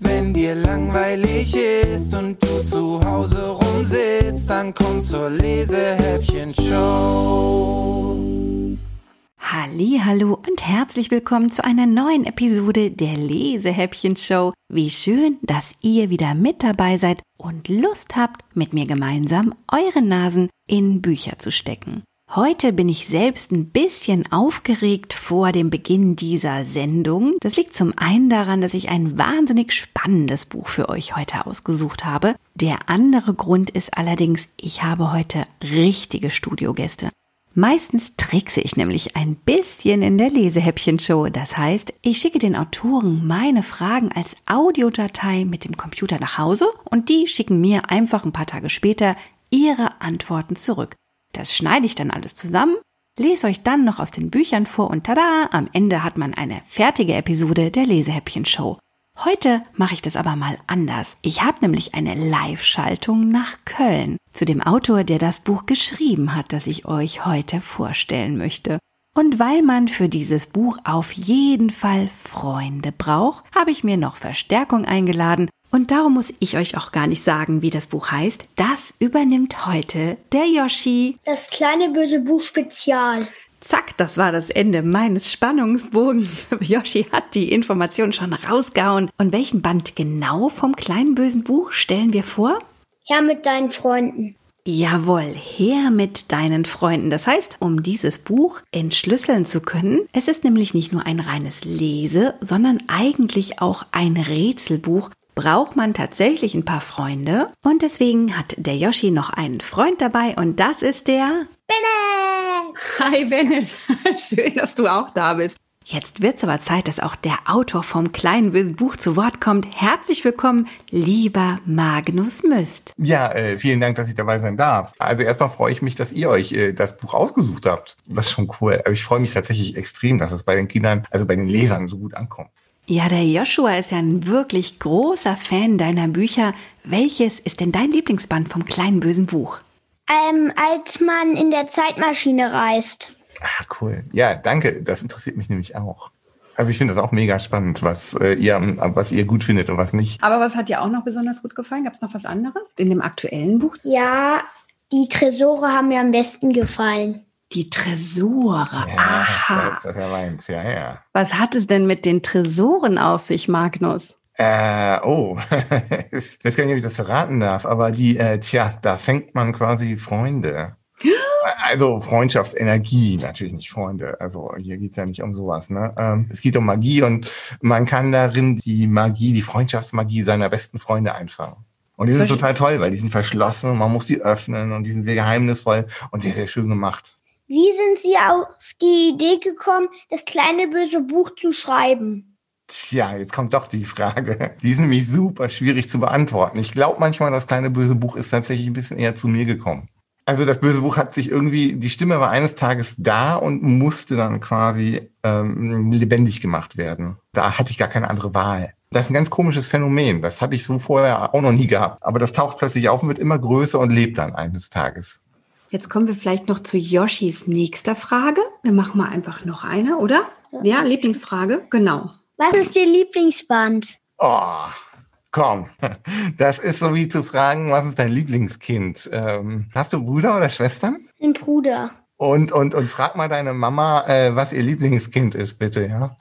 Wenn dir langweilig ist und du zu Hause rumsitzt, dann komm zur Lesehäppchen-Show. Hallo und herzlich willkommen zu einer neuen Episode der Lesehäppchen Show. Wie schön, dass ihr wieder mit dabei seid und Lust habt, mit mir gemeinsam eure Nasen in Bücher zu stecken. Heute bin ich selbst ein bisschen aufgeregt vor dem Beginn dieser Sendung. Das liegt zum einen daran, dass ich ein wahnsinnig spannendes Buch für euch heute ausgesucht habe. Der andere Grund ist allerdings, ich habe heute richtige Studiogäste. Meistens trickse ich nämlich ein bisschen in der Lesehäppchenshow. Das heißt, ich schicke den Autoren meine Fragen als Audiodatei mit dem Computer nach Hause und die schicken mir einfach ein paar Tage später ihre Antworten zurück. Das schneide ich dann alles zusammen, lese euch dann noch aus den Büchern vor und tada, am Ende hat man eine fertige Episode der Lesehäppchen-Show. Heute mache ich das aber mal anders. Ich habe nämlich eine Live-Schaltung nach Köln zu dem Autor, der das Buch geschrieben hat, das ich euch heute vorstellen möchte. Und weil man für dieses Buch auf jeden Fall Freunde braucht, habe ich mir noch Verstärkung eingeladen und darum muss ich euch auch gar nicht sagen, wie das Buch heißt. Das übernimmt heute der Yoshi. Das kleine böse Buch Spezial. Zack, das war das Ende meines Spannungsbogens. Yoshi hat die Information schon rausgehauen. Und welchen Band genau vom kleinen bösen Buch stellen wir vor? Her mit deinen Freunden. Jawohl, her mit deinen Freunden. Das heißt, um dieses Buch entschlüsseln zu können, es ist nämlich nicht nur ein reines Lese, sondern eigentlich auch ein Rätselbuch, braucht man tatsächlich ein paar Freunde. Und deswegen hat der Yoshi noch einen Freund dabei und das ist der Bennett! Hi Bennett, schön, dass du auch da bist. Jetzt wird es aber Zeit, dass auch der Autor vom kleinen bösen Buch zu Wort kommt. Herzlich willkommen, lieber Magnus Müst. Ja, äh, vielen Dank, dass ich dabei sein darf. Also erstmal freue ich mich, dass ihr euch äh, das Buch ausgesucht habt. Das ist schon cool. Also ich freue mich tatsächlich extrem, dass es bei den Kindern, also bei den Lesern so gut ankommt. Ja, der Joshua ist ja ein wirklich großer Fan deiner Bücher. Welches ist denn dein Lieblingsband vom kleinen bösen Buch? Ähm, als man in der Zeitmaschine reist. Ah, cool. Ja, danke. Das interessiert mich nämlich auch. Also ich finde das auch mega spannend, was äh, ihr, was ihr gut findet und was nicht. Aber was hat dir auch noch besonders gut gefallen? Gab es noch was anderes in dem aktuellen Buch? Ja, die Tresore haben mir am besten gefallen. Die Tresore. Ja, Aha. weiß, was er meint. Ja, ja. Was hat es denn mit den Tresoren auf sich, Magnus? Äh, oh, ich weiß gar nicht, ob ich das verraten darf, aber die, äh, tja, da fängt man quasi Freunde. Also Freundschaft, Energie, natürlich nicht Freunde. Also hier geht's ja nicht um sowas. Ne? Ähm, es geht um Magie und man kann darin die Magie, die Freundschaftsmagie seiner besten Freunde einfangen. Und das ist Verstehe. total toll, weil die sind verschlossen und man muss sie öffnen und die sind sehr geheimnisvoll und sehr, sehr schön gemacht. Wie sind Sie auf die Idee gekommen, das kleine böse Buch zu schreiben? Tja, jetzt kommt doch die Frage. Die ist nämlich super schwierig zu beantworten. Ich glaube manchmal, das kleine böse Buch ist tatsächlich ein bisschen eher zu mir gekommen. Also das böse Buch hat sich irgendwie, die Stimme war eines Tages da und musste dann quasi ähm, lebendig gemacht werden. Da hatte ich gar keine andere Wahl. Das ist ein ganz komisches Phänomen. Das hatte ich so vorher auch noch nie gehabt. Aber das taucht plötzlich auf und wird immer größer und lebt dann eines Tages. Jetzt kommen wir vielleicht noch zu Yoshis nächster Frage. Wir machen mal einfach noch eine, oder? Ja, Lieblingsfrage, genau. Was ist Ihr Lieblingsband? Oh, komm. Das ist so wie zu fragen, was ist dein Lieblingskind? Ähm, hast du Brüder oder Schwestern? Ein Bruder. Und, und, und frag mal deine Mama, äh, was ihr Lieblingskind ist, bitte, ja?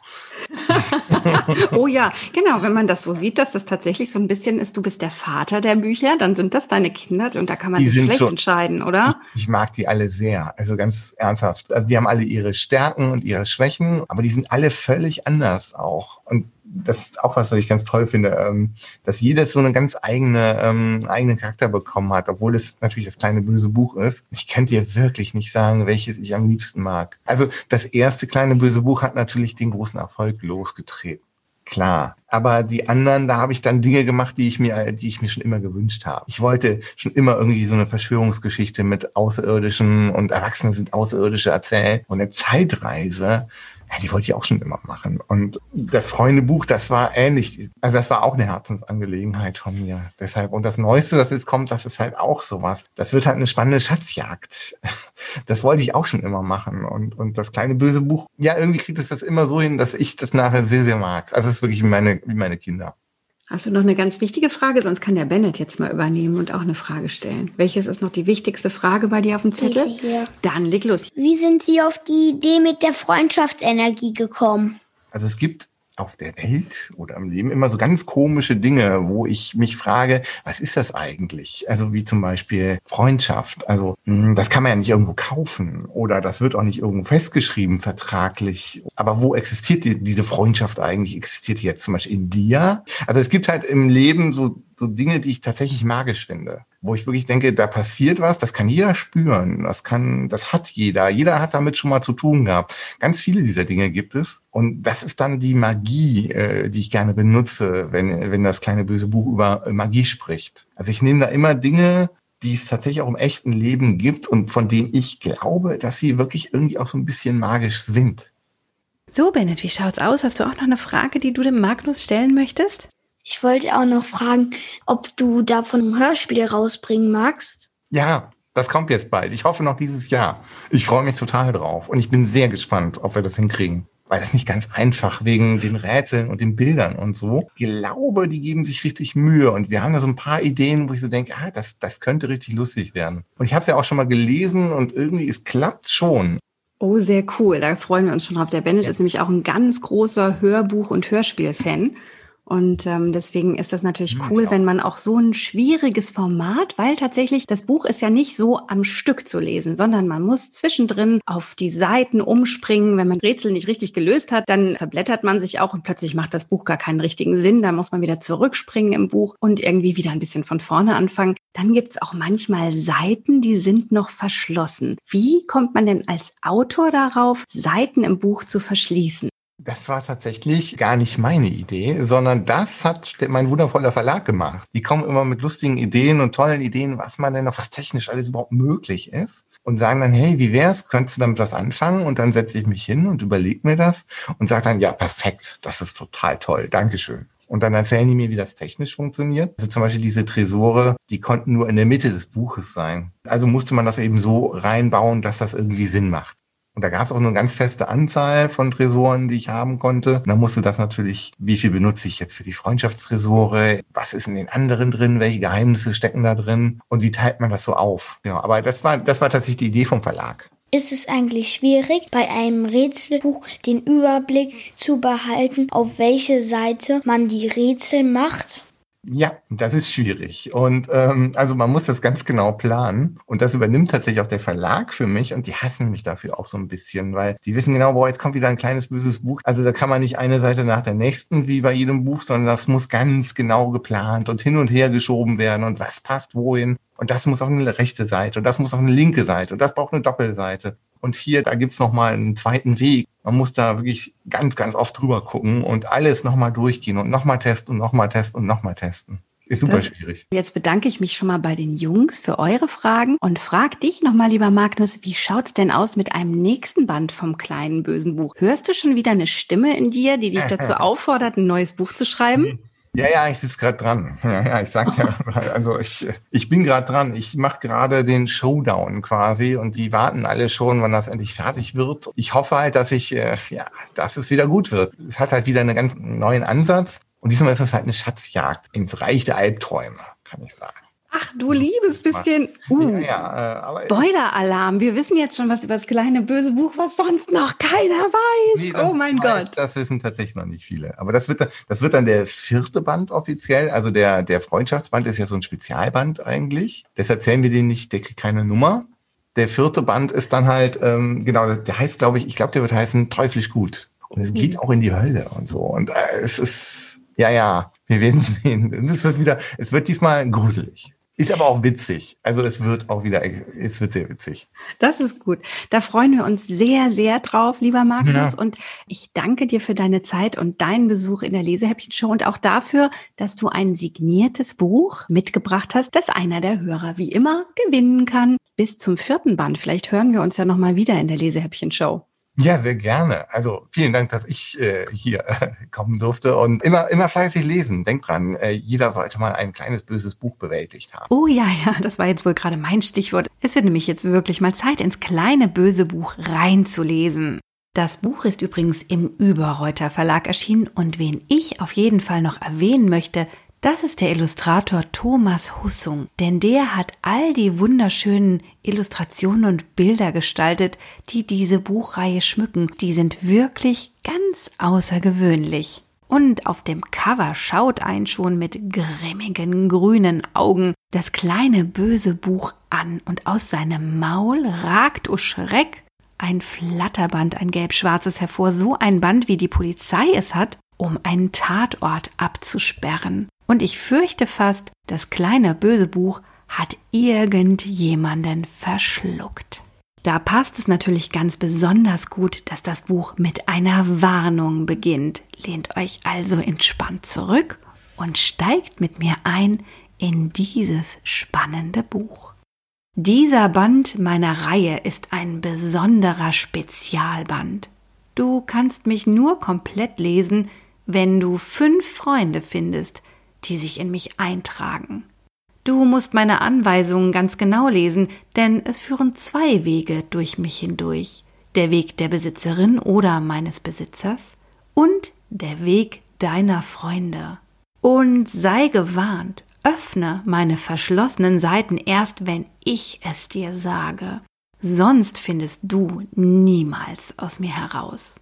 Oh ja, genau, wenn man das so sieht, dass das tatsächlich so ein bisschen ist, du bist der Vater der Bücher, dann sind das deine Kinder und da kann man Die sich schlecht schon- entscheiden, oder? Ich mag die alle sehr, also ganz ernsthaft. Also die haben alle ihre Stärken und ihre Schwächen, aber die sind alle völlig anders auch. Und das ist auch was, was ich ganz toll finde, ähm, dass jedes so eine ganz eigene, ähm, eigenen Charakter bekommen hat, obwohl es natürlich das kleine böse Buch ist. Ich kann dir wirklich nicht sagen, welches ich am liebsten mag. Also das erste kleine böse Buch hat natürlich den großen Erfolg losgetreten. Klar. Aber die anderen, da habe ich dann Dinge gemacht, die ich mir, die ich mir schon immer gewünscht habe. Ich wollte schon immer irgendwie so eine Verschwörungsgeschichte mit Außerirdischen und Erwachsene sind Außerirdische erzählen. Und eine Zeitreise, ja, die wollte ich auch schon immer machen. Und das Freundebuch, das war ähnlich. Also das war auch eine Herzensangelegenheit von mir. Deshalb, und das Neueste, das jetzt kommt, das ist halt auch sowas. Das wird halt eine spannende Schatzjagd. Das wollte ich auch schon immer machen. Und, und das kleine böse Buch, ja, irgendwie kriegt es das immer so hin, dass ich das nachher sehr, sehr mag. Also es ist wirklich wie meine, wie meine Kinder. Hast du noch eine ganz wichtige Frage? Sonst kann der Bennett jetzt mal übernehmen und auch eine Frage stellen. Welches ist noch die wichtigste Frage bei dir auf dem Zettel? Diese hier. Dann leg los. Wie sind Sie auf die Idee mit der Freundschaftsenergie gekommen? Also es gibt auf der Welt oder im Leben immer so ganz komische Dinge, wo ich mich frage, was ist das eigentlich? Also wie zum Beispiel Freundschaft. Also mh, das kann man ja nicht irgendwo kaufen oder das wird auch nicht irgendwo festgeschrieben vertraglich. Aber wo existiert die, diese Freundschaft eigentlich? Existiert die jetzt zum Beispiel in dir? Also es gibt halt im Leben so so Dinge, die ich tatsächlich magisch finde, wo ich wirklich denke, da passiert was, das kann jeder spüren, das kann, das hat jeder, jeder hat damit schon mal zu tun gehabt. Ganz viele dieser Dinge gibt es und das ist dann die Magie, äh, die ich gerne benutze, wenn wenn das kleine böse Buch über Magie spricht. Also ich nehme da immer Dinge, die es tatsächlich auch im echten Leben gibt und von denen ich glaube, dass sie wirklich irgendwie auch so ein bisschen magisch sind. So, Bennett, wie schaut's aus? Hast du auch noch eine Frage, die du dem Magnus stellen möchtest? Ich wollte auch noch fragen, ob du davon ein Hörspiel rausbringen magst. Ja, das kommt jetzt bald. Ich hoffe noch dieses Jahr. Ich freue mich total drauf und ich bin sehr gespannt, ob wir das hinkriegen. Weil das nicht ganz einfach wegen den Rätseln und den Bildern und so. Ich glaube, die geben sich richtig Mühe und wir haben da so ein paar Ideen, wo ich so denke, ah, das, das könnte richtig lustig werden. Und ich habe es ja auch schon mal gelesen und irgendwie, es klappt schon. Oh, sehr cool. Da freuen wir uns schon drauf. Der Bennett ist nämlich auch ein ganz großer Hörbuch- und Hörspielfan. Und ähm, deswegen ist das natürlich Hm, cool, ja. wenn man auch so ein schwieriges Format, weil tatsächlich das Buch ist ja nicht so am Stück zu lesen, sondern man muss zwischendrin auf die Seiten umspringen. Wenn man Rätsel nicht richtig gelöst hat, dann verblättert man sich auch und plötzlich macht das Buch gar keinen richtigen Sinn. Da muss man wieder zurückspringen im Buch und irgendwie wieder ein bisschen von vorne anfangen. Dann gibt's auch manchmal Seiten, die sind noch verschlossen. Wie kommt man denn als Autor darauf, Seiten im Buch zu verschließen? Das war tatsächlich gar nicht meine Idee, sondern das hat mein wundervoller Verlag gemacht. Die kommen immer mit lustigen Ideen und tollen Ideen, was man denn noch, was technisch alles überhaupt möglich ist. Und sagen dann, hey, wie wär's? Könntest du damit was anfangen? Und dann setze ich mich hin und überlege mir das und sage dann, ja, perfekt, das ist total toll, Dankeschön. Und dann erzählen die mir, wie das technisch funktioniert. Also zum Beispiel diese Tresore, die konnten nur in der Mitte des Buches sein. Also musste man das eben so reinbauen, dass das irgendwie Sinn macht. Und da gab es auch nur eine ganz feste Anzahl von Tresoren, die ich haben konnte. Und dann musste das natürlich, wie viel benutze ich jetzt für die Freundschaftstresore? Was ist in den anderen drin? Welche Geheimnisse stecken da drin? Und wie teilt man das so auf? Ja, aber das war, das war tatsächlich die Idee vom Verlag. Ist es eigentlich schwierig, bei einem Rätselbuch den Überblick zu behalten, auf welche Seite man die Rätsel macht? Ja, das ist schwierig. Und ähm, also man muss das ganz genau planen. Und das übernimmt tatsächlich auch der Verlag für mich. Und die hassen mich dafür auch so ein bisschen, weil die wissen genau, boah, jetzt kommt wieder ein kleines böses Buch. Also da kann man nicht eine Seite nach der nächsten wie bei jedem Buch, sondern das muss ganz genau geplant und hin und her geschoben werden. Und was passt wohin? Und das muss auf eine rechte Seite und das muss auf eine linke Seite und das braucht eine Doppelseite. Und hier, da gibt's noch mal einen zweiten Weg. Man muss da wirklich ganz, ganz oft drüber gucken und alles nochmal durchgehen und nochmal testen und nochmal testen und nochmal testen. Ist super Das- schwierig. Jetzt bedanke ich mich schon mal bei den Jungs für eure Fragen und frag dich nochmal, lieber Magnus, wie schaut's denn aus mit einem nächsten Band vom kleinen bösen Buch? Hörst du schon wieder eine Stimme in dir, die dich dazu auffordert, ein neues Buch zu schreiben? Ja, ja, ich sitze gerade dran. Ja, ja, ich sag ja, also ich, ich bin gerade dran. Ich mache gerade den Showdown quasi und die warten alle schon, wann das endlich fertig wird. Ich hoffe halt, dass ich, äh, ja, dass es wieder gut wird. Es hat halt wieder einen ganz neuen Ansatz und diesmal ist es halt eine Schatzjagd ins Reich der Albträume, kann ich sagen. Ach du liebes bisschen. Uh, Ja, ja, äh, Spoiler-Alarm. Wir wissen jetzt schon was über das kleine böse Buch, was sonst noch keiner weiß. Nee, oh mein Gott. Das wissen tatsächlich noch nicht viele. Aber das wird, dann- das wird dann der vierte Band offiziell. Also der, der Freundschaftsband ist ja so ein Spezialband eigentlich. Deshalb zählen wir den nicht, der kriegt keine Nummer. Der vierte Band ist dann halt, ähm, genau, der heißt, glaube ich, ich glaube, der wird heißen Teuflisch gut. Und es geht auch in die Hölle und so. Und äh, es ist, ja, ja, wir werden sehen. Und Es wird wieder, es wird diesmal gruselig. Ist aber auch witzig. Also es wird auch wieder, es wird sehr witzig. Das ist gut. Da freuen wir uns sehr, sehr drauf, lieber Magnus. Ja. Und ich danke dir für deine Zeit und deinen Besuch in der Lesehäppchen-Show und auch dafür, dass du ein signiertes Buch mitgebracht hast, das einer der Hörer wie immer gewinnen kann. Bis zum vierten Band. Vielleicht hören wir uns ja nochmal wieder in der Lesehäppchen-Show. Ja, sehr gerne. Also vielen Dank, dass ich äh, hier äh, kommen durfte und immer, immer fleißig lesen. Denkt dran, äh, jeder sollte mal ein kleines böses Buch bewältigt haben. Oh ja, ja, das war jetzt wohl gerade mein Stichwort. Es wird nämlich jetzt wirklich mal Zeit, ins kleine böse Buch reinzulesen. Das Buch ist übrigens im Überreuter Verlag erschienen und wen ich auf jeden Fall noch erwähnen möchte, Das ist der Illustrator Thomas Hussung, denn der hat all die wunderschönen Illustrationen und Bilder gestaltet, die diese Buchreihe schmücken. Die sind wirklich ganz außergewöhnlich. Und auf dem Cover schaut ein schon mit grimmigen grünen Augen das kleine böse Buch an und aus seinem Maul ragt, o Schreck, ein Flatterband, ein gelb-schwarzes hervor, so ein Band, wie die Polizei es hat, um einen Tatort abzusperren. Und ich fürchte fast, das kleine böse Buch hat irgendjemanden verschluckt. Da passt es natürlich ganz besonders gut, dass das Buch mit einer Warnung beginnt. Lehnt euch also entspannt zurück und steigt mit mir ein in dieses spannende Buch. Dieser Band meiner Reihe ist ein besonderer Spezialband. Du kannst mich nur komplett lesen, wenn du fünf Freunde findest, die sich in mich eintragen. Du musst meine Anweisungen ganz genau lesen, denn es führen zwei Wege durch mich hindurch. Der Weg der Besitzerin oder meines Besitzers und der Weg deiner Freunde. Und sei gewarnt, öffne meine verschlossenen Seiten erst, wenn ich es dir sage. Sonst findest du niemals aus mir heraus.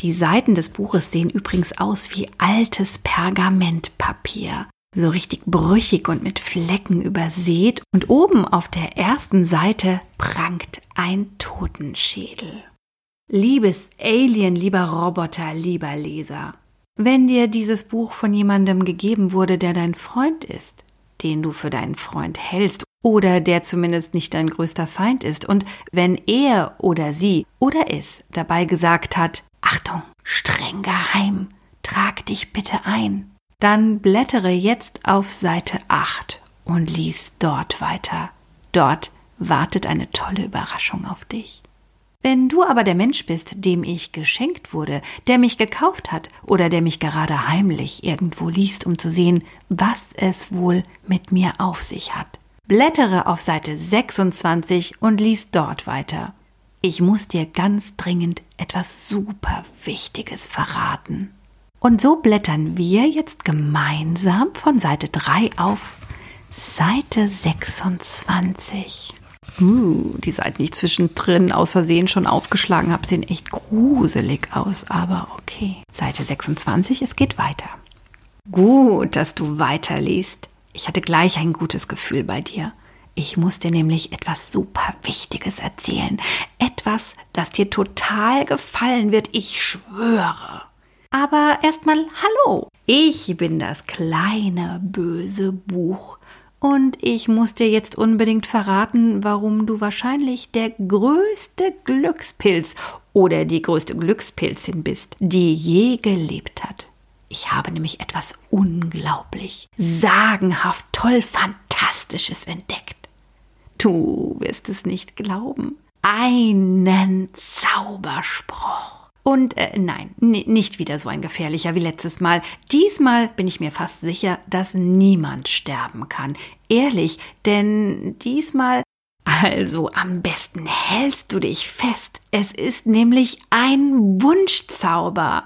Die Seiten des Buches sehen übrigens aus wie altes Pergamentpapier, so richtig brüchig und mit Flecken übersät, und oben auf der ersten Seite prangt ein Totenschädel. Liebes Alien, lieber Roboter, lieber Leser, wenn dir dieses Buch von jemandem gegeben wurde, der dein Freund ist, den du für deinen Freund hältst oder der zumindest nicht dein größter Feind ist, und wenn er oder sie oder es dabei gesagt hat, Achtung, streng geheim, trag dich bitte ein. Dann blättere jetzt auf Seite 8 und lies dort weiter. Dort wartet eine tolle Überraschung auf dich. Wenn du aber der Mensch bist, dem ich geschenkt wurde, der mich gekauft hat oder der mich gerade heimlich irgendwo liest, um zu sehen, was es wohl mit mir auf sich hat, blättere auf Seite 26 und lies dort weiter. Ich muss dir ganz dringend etwas super Wichtiges verraten. Und so blättern wir jetzt gemeinsam von Seite 3 auf Seite 26. Uh, die Seiten, die ich zwischendrin aus Versehen schon aufgeschlagen habe, sehen echt gruselig aus, aber okay. Seite 26, es geht weiter. Gut, dass du weiterliest. Ich hatte gleich ein gutes Gefühl bei dir. Ich muss dir nämlich etwas super Wichtiges erzählen. Etwas, das dir total gefallen wird, ich schwöre. Aber erstmal Hallo. Ich bin das kleine böse Buch. Und ich muss dir jetzt unbedingt verraten, warum du wahrscheinlich der größte Glückspilz oder die größte Glückspilzin bist, die je gelebt hat. Ich habe nämlich etwas unglaublich, sagenhaft, toll, fantastisches entdeckt. Du wirst es nicht glauben. Einen Zauberspruch. Und äh, nein, nicht wieder so ein gefährlicher wie letztes Mal. Diesmal bin ich mir fast sicher, dass niemand sterben kann. Ehrlich, denn diesmal also am besten hältst du dich fest. Es ist nämlich ein Wunschzauber.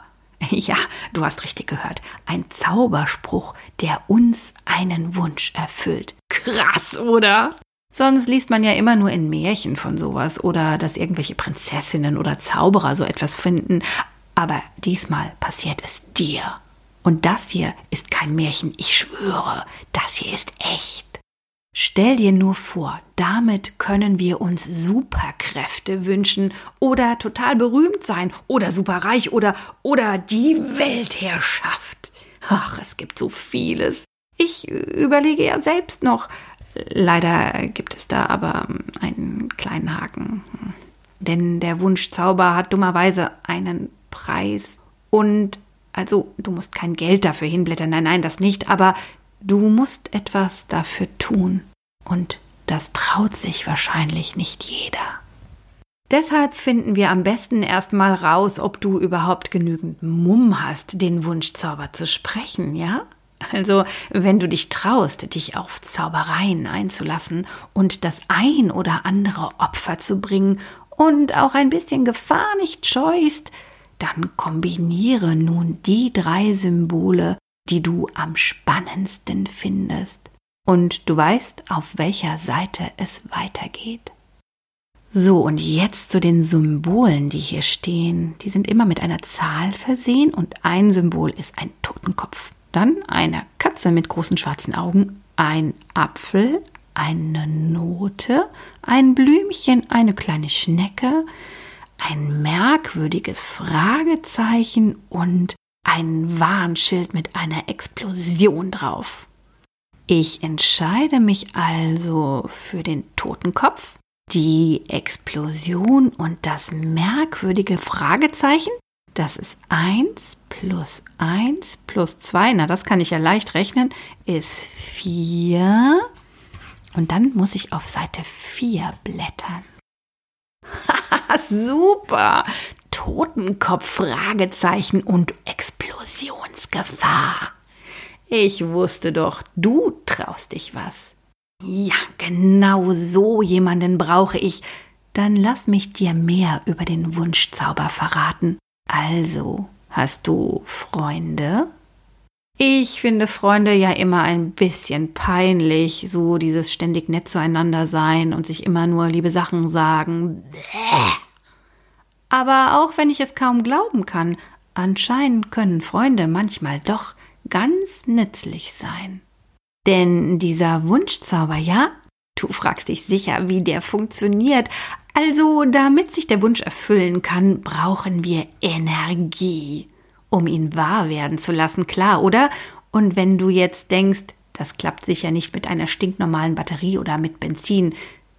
Ja, du hast richtig gehört. Ein Zauberspruch, der uns einen Wunsch erfüllt. Krass, oder? Sonst liest man ja immer nur in Märchen von sowas oder dass irgendwelche Prinzessinnen oder Zauberer so etwas finden. Aber diesmal passiert es dir. Und das hier ist kein Märchen, ich schwöre, das hier ist echt. Stell dir nur vor, damit können wir uns Superkräfte wünschen oder total berühmt sein oder superreich oder oder die Weltherrschaft. Ach, es gibt so vieles. Ich überlege ja selbst noch, Leider gibt es da aber einen kleinen Haken. Denn der Wunschzauber hat dummerweise einen Preis. Und also, du musst kein Geld dafür hinblättern, nein, nein, das nicht, aber du musst etwas dafür tun. Und das traut sich wahrscheinlich nicht jeder. Deshalb finden wir am besten erstmal raus, ob du überhaupt genügend Mumm hast, den Wunschzauber zu sprechen, ja? Also, wenn du dich traust, dich auf Zaubereien einzulassen und das ein oder andere Opfer zu bringen und auch ein bisschen Gefahr nicht scheust, dann kombiniere nun die drei Symbole die du am spannendsten findest. Und du weißt, auf welcher Seite es weitergeht. So, und jetzt zu den Symbolen, die hier stehen. Die sind immer mit einer Zahl versehen und ein Symbol ist ein Totenkopf. Dann eine Katze mit großen schwarzen Augen, ein Apfel, eine Note, ein Blümchen, eine kleine Schnecke, ein merkwürdiges Fragezeichen und ein Warnschild mit einer Explosion drauf. Ich entscheide mich also für den Totenkopf die Explosion und das merkwürdige Fragezeichen, das ist 1 plus 1 plus 2, na das kann ich ja leicht rechnen, ist 4. Und dann muss ich auf Seite 4 blättern. Super! Totenkopf, Fragezeichen und Explosionsgefahr. Ich wusste doch, du traust dich was. Ja, genau so jemanden brauche ich. Dann lass mich dir mehr über den Wunschzauber verraten. Also, hast du Freunde? Ich finde Freunde ja immer ein bisschen peinlich, so dieses ständig nett zueinander sein und sich immer nur liebe Sachen sagen. Aber auch wenn ich es kaum glauben kann, anscheinend können Freunde manchmal doch ganz nützlich sein. Denn dieser Wunschzauber, ja? Du fragst dich sicher, wie der funktioniert. Also, damit sich der Wunsch erfüllen kann, brauchen wir Energie, um ihn wahr werden zu lassen, klar, oder? Und wenn du jetzt denkst, das klappt sicher nicht mit einer stinknormalen Batterie oder mit Benzin,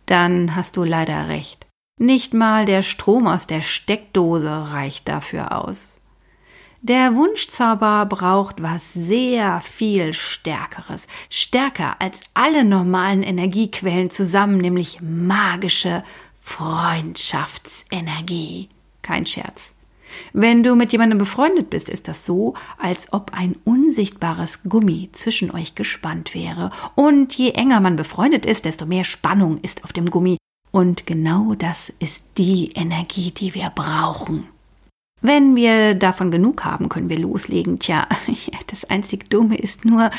dann hast du leider recht. Nicht mal der Strom aus der Steckdose reicht dafür aus. Der Wunschzauber braucht was sehr viel Stärkeres, stärker als alle normalen Energiequellen zusammen, nämlich magische Freundschaftsenergie. Kein Scherz. Wenn du mit jemandem befreundet bist, ist das so, als ob ein unsichtbares Gummi zwischen euch gespannt wäre. Und je enger man befreundet ist, desto mehr Spannung ist auf dem Gummi. Und genau das ist die Energie, die wir brauchen. Wenn wir davon genug haben, können wir loslegen. Tja, das einzig Dumme ist nur,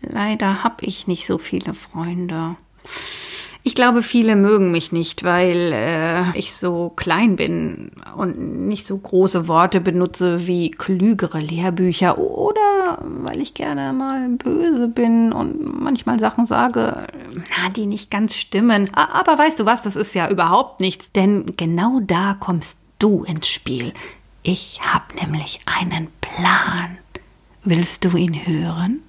leider habe ich nicht so viele Freunde. Ich glaube, viele mögen mich nicht, weil äh, ich so klein bin und nicht so große Worte benutze wie klügere Lehrbücher oder weil ich gerne mal böse bin und manchmal Sachen sage, na, die nicht ganz stimmen. Aber weißt du was, das ist ja überhaupt nichts, denn genau da kommst du ins Spiel. Ich habe nämlich einen Plan. Willst du ihn hören?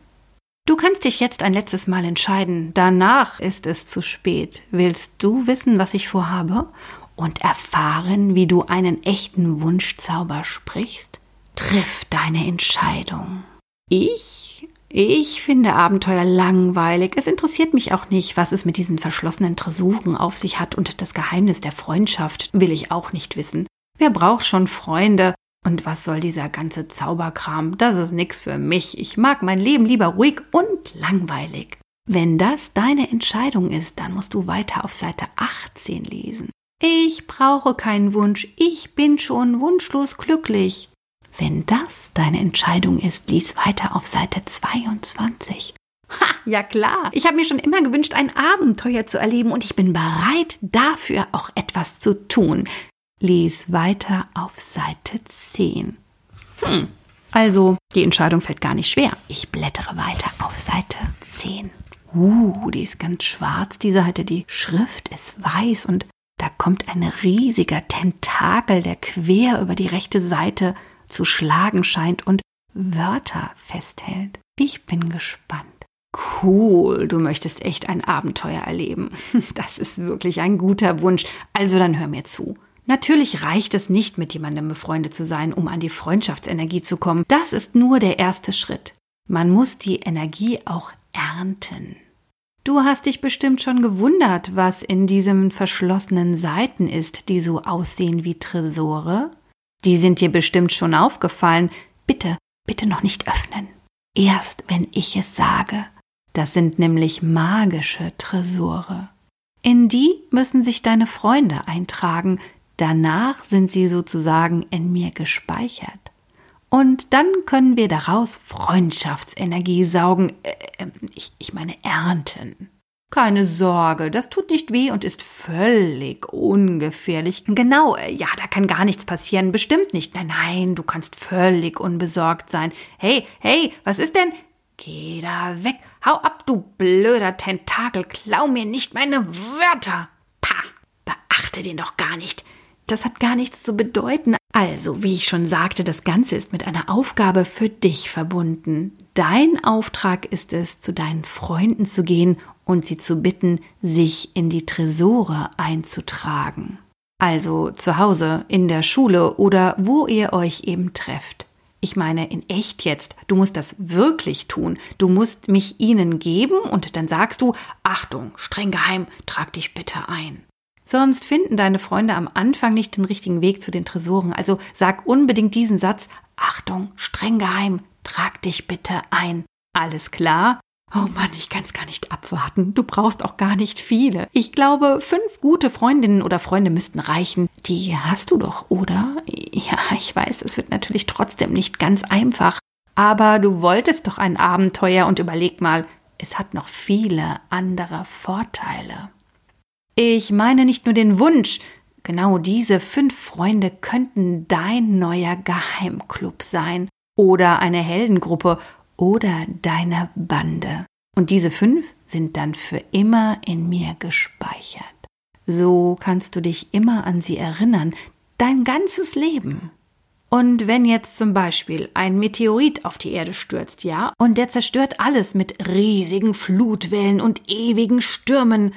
Du kannst dich jetzt ein letztes Mal entscheiden. Danach ist es zu spät. Willst du wissen, was ich vorhabe? Und erfahren, wie du einen echten Wunschzauber sprichst? Triff deine Entscheidung. Ich? Ich finde Abenteuer langweilig. Es interessiert mich auch nicht, was es mit diesen verschlossenen Tresuren auf sich hat und das Geheimnis der Freundschaft will ich auch nicht wissen. Wer braucht schon Freunde? Und was soll dieser ganze Zauberkram? Das ist nix für mich. Ich mag mein Leben lieber ruhig und langweilig. Wenn das deine Entscheidung ist, dann musst du weiter auf Seite 18 lesen. Ich brauche keinen Wunsch, ich bin schon wunschlos glücklich. Wenn das deine Entscheidung ist, lies weiter auf Seite 22. Ha, ja klar. Ich habe mir schon immer gewünscht, ein Abenteuer zu erleben und ich bin bereit, dafür auch etwas zu tun. Lies weiter auf Seite 10. Hm. Also, die Entscheidung fällt gar nicht schwer. Ich blättere weiter auf Seite 10. Uh, die ist ganz schwarz, die Seite. Die Schrift ist weiß und da kommt ein riesiger Tentakel, der quer über die rechte Seite zu schlagen scheint und Wörter festhält. Ich bin gespannt. Cool, du möchtest echt ein Abenteuer erleben. Das ist wirklich ein guter Wunsch. Also dann hör mir zu. Natürlich reicht es nicht, mit jemandem befreundet zu sein, um an die Freundschaftsenergie zu kommen. Das ist nur der erste Schritt. Man muss die Energie auch ernten. Du hast dich bestimmt schon gewundert, was in diesen verschlossenen Seiten ist, die so aussehen wie Tresore. Die sind dir bestimmt schon aufgefallen. Bitte, bitte noch nicht öffnen. Erst wenn ich es sage. Das sind nämlich magische Tresore. In die müssen sich deine Freunde eintragen, Danach sind sie sozusagen in mir gespeichert. Und dann können wir daraus Freundschaftsenergie saugen. Äh, ähm, ich, ich meine ernten. Keine Sorge, das tut nicht weh und ist völlig ungefährlich. Genau, äh, ja, da kann gar nichts passieren. Bestimmt nicht. Nein, nein, du kannst völlig unbesorgt sein. Hey, hey, was ist denn? Geh da weg. Hau ab, du blöder Tentakel. Klau mir nicht meine Wörter. Pah, beachte den doch gar nicht. Das hat gar nichts zu bedeuten. Also, wie ich schon sagte, das Ganze ist mit einer Aufgabe für dich verbunden. Dein Auftrag ist es, zu deinen Freunden zu gehen und sie zu bitten, sich in die Tresore einzutragen. Also zu Hause, in der Schule oder wo ihr euch eben trefft. Ich meine, in echt jetzt. Du musst das wirklich tun. Du musst mich ihnen geben und dann sagst du, Achtung, streng geheim, trag dich bitte ein. Sonst finden deine Freunde am Anfang nicht den richtigen Weg zu den Tresoren. Also sag unbedingt diesen Satz, Achtung, streng geheim, trag dich bitte ein. Alles klar? Oh Mann, ich kann's gar nicht abwarten. Du brauchst auch gar nicht viele. Ich glaube, fünf gute Freundinnen oder Freunde müssten reichen. Die hast du doch, oder? Ja, ich weiß, es wird natürlich trotzdem nicht ganz einfach. Aber du wolltest doch ein Abenteuer und überleg mal, es hat noch viele andere Vorteile. Ich meine nicht nur den Wunsch, genau diese fünf Freunde könnten dein neuer Geheimclub sein oder eine Heldengruppe oder deine Bande. Und diese fünf sind dann für immer in mir gespeichert. So kannst du dich immer an sie erinnern, dein ganzes Leben. Und wenn jetzt zum Beispiel ein Meteorit auf die Erde stürzt, ja, und der zerstört alles mit riesigen Flutwellen und ewigen Stürmen,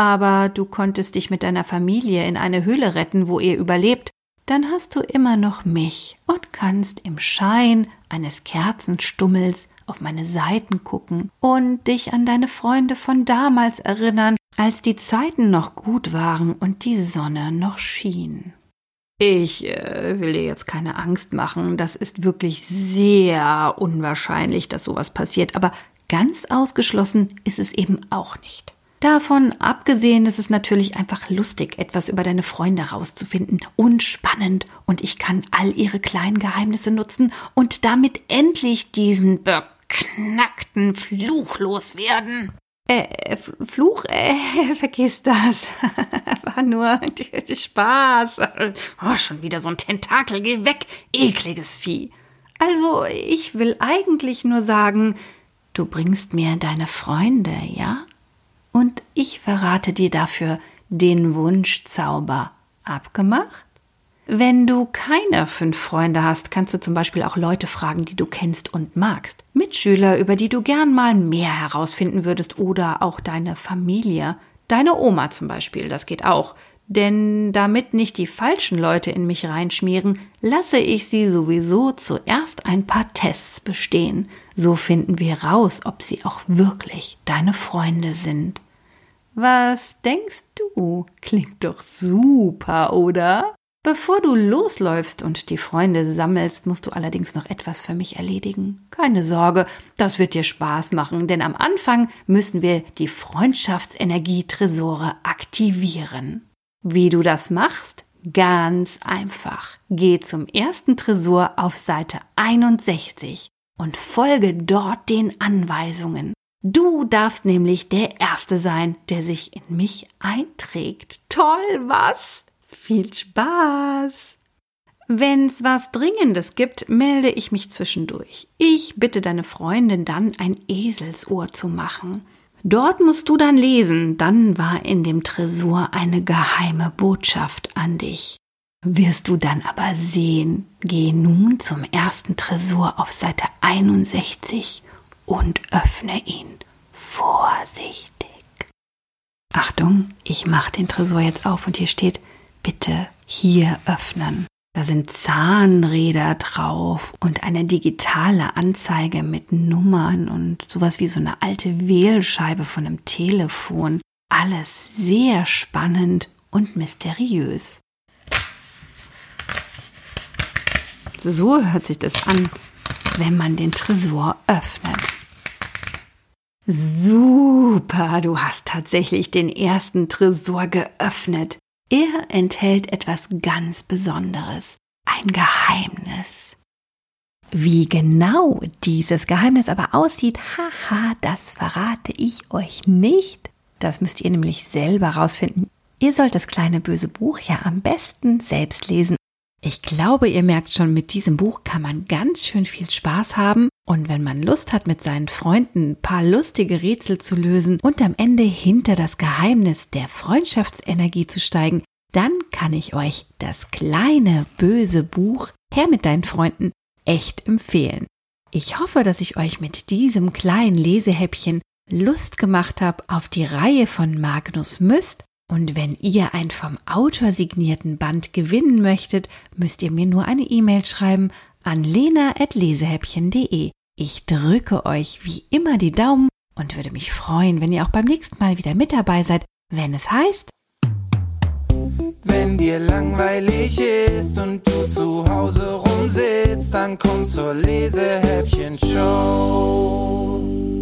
aber du konntest dich mit deiner Familie in eine Höhle retten, wo ihr überlebt, dann hast du immer noch mich und kannst im Schein eines Kerzenstummels auf meine Seiten gucken und dich an deine Freunde von damals erinnern, als die Zeiten noch gut waren und die Sonne noch schien. Ich äh, will dir jetzt keine Angst machen, das ist wirklich sehr unwahrscheinlich, dass sowas passiert, aber ganz ausgeschlossen ist es eben auch nicht. Davon abgesehen ist es natürlich einfach lustig, etwas über deine Freunde herauszufinden und spannend und ich kann all ihre kleinen Geheimnisse nutzen und damit endlich diesen beknackten Fluch loswerden. Äh, äh Fluch, äh, vergiss das. War nur Spaß. Oh, schon wieder so ein Tentakel, geh weg, ekliges Vieh. Also, ich will eigentlich nur sagen, du bringst mir deine Freunde, ja? Und ich verrate dir dafür den Wunschzauber. Abgemacht? Wenn du keine fünf Freunde hast, kannst du zum Beispiel auch Leute fragen, die du kennst und magst. Mitschüler, über die du gern mal mehr herausfinden würdest oder auch deine Familie. Deine Oma zum Beispiel, das geht auch. Denn damit nicht die falschen Leute in mich reinschmieren, lasse ich sie sowieso zuerst ein paar Tests bestehen. So finden wir raus, ob sie auch wirklich deine Freunde sind. Was denkst du? Klingt doch super, oder? Bevor du losläufst und die Freunde sammelst, musst du allerdings noch etwas für mich erledigen. Keine Sorge, das wird dir Spaß machen, denn am Anfang müssen wir die Freundschaftsenergie-Tresore aktivieren. Wie du das machst? Ganz einfach. Geh zum ersten Tresor auf Seite 61 und folge dort den Anweisungen. Du darfst nämlich der Erste sein, der sich in mich einträgt. Toll, was? Viel Spaß! Wenn's was Dringendes gibt, melde ich mich zwischendurch. Ich bitte deine Freundin dann, ein Eselsohr zu machen. Dort musst du dann lesen, dann war in dem Tresor eine geheime Botschaft an dich. Wirst du dann aber sehen, geh nun zum ersten Tresor auf Seite 61 und öffne ihn vorsichtig. Achtung, ich mache den Tresor jetzt auf und hier steht, bitte hier öffnen. Da sind Zahnräder drauf und eine digitale Anzeige mit Nummern und sowas wie so eine alte Wählscheibe von einem Telefon. Alles sehr spannend und mysteriös. So hört sich das an, wenn man den Tresor öffnet. Super, du hast tatsächlich den ersten Tresor geöffnet. Er enthält etwas ganz Besonderes, ein Geheimnis. Wie genau dieses Geheimnis aber aussieht, haha, das verrate ich euch nicht. Das müsst ihr nämlich selber rausfinden. Ihr sollt das kleine böse Buch ja am besten selbst lesen. Ich glaube, ihr merkt schon, mit diesem Buch kann man ganz schön viel Spaß haben. Und wenn man Lust hat, mit seinen Freunden ein paar lustige Rätsel zu lösen und am Ende hinter das Geheimnis der Freundschaftsenergie zu steigen, dann kann ich euch das kleine böse Buch Her mit deinen Freunden echt empfehlen. Ich hoffe, dass ich euch mit diesem kleinen Lesehäppchen Lust gemacht habe auf die Reihe von Magnus Müst. Und wenn ihr ein vom Autor signierten Band gewinnen möchtet, müsst ihr mir nur eine E-Mail schreiben an lena.lesehäppchen.de. Ich drücke euch wie immer die Daumen und würde mich freuen, wenn ihr auch beim nächsten Mal wieder mit dabei seid, wenn es heißt wenn dir langweilig ist und du zu Hause rumsitzt, dann komm zur Lesehäppchen-Show.